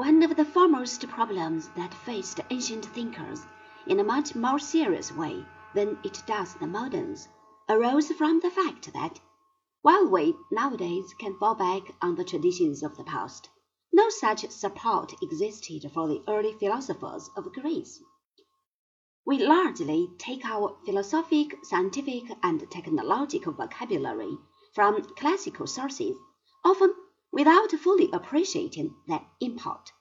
One of the foremost problems that faced ancient thinkers in a much more serious way than it does the moderns arose from the fact that, while we nowadays can fall back on the traditions of the past, no such support existed for the early philosophers of Greece. We largely take our philosophic, scientific, and technological vocabulary from classical sources, often without fully appreciating their import.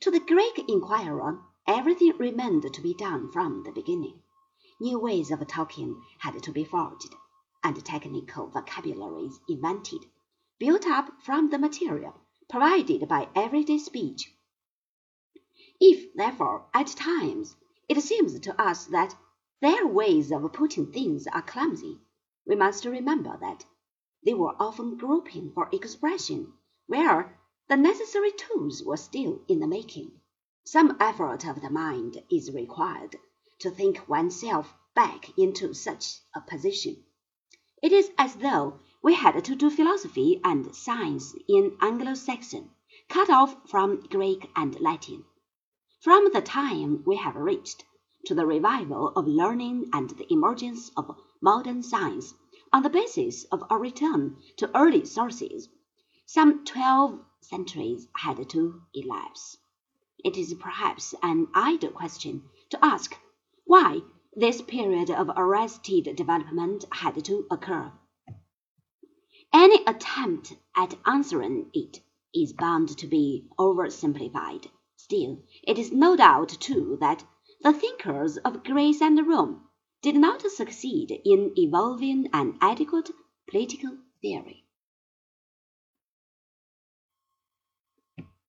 To the Greek inquirer, everything remained to be done from the beginning. New ways of talking had to be forged, and technical vocabularies invented, built up from the material provided by everyday speech. If, therefore, at times it seems to us that their ways of putting things are clumsy, we must remember that they were often groping for expression where the necessary tools were still in the making. Some effort of the mind is required to think oneself back into such a position. It is as though we had to do philosophy and science in Anglo Saxon, cut off from Greek and Latin. From the time we have reached to the revival of learning and the emergence of modern science on the basis of a return to early sources, some twelve centuries had to elapse. It is perhaps an idle question to ask why this period of arrested development had to occur. Any attempt at answering it is bound to be oversimplified. Still, it is no doubt true that the thinkers of Greece and Rome did not succeed in evolving an adequate political theory.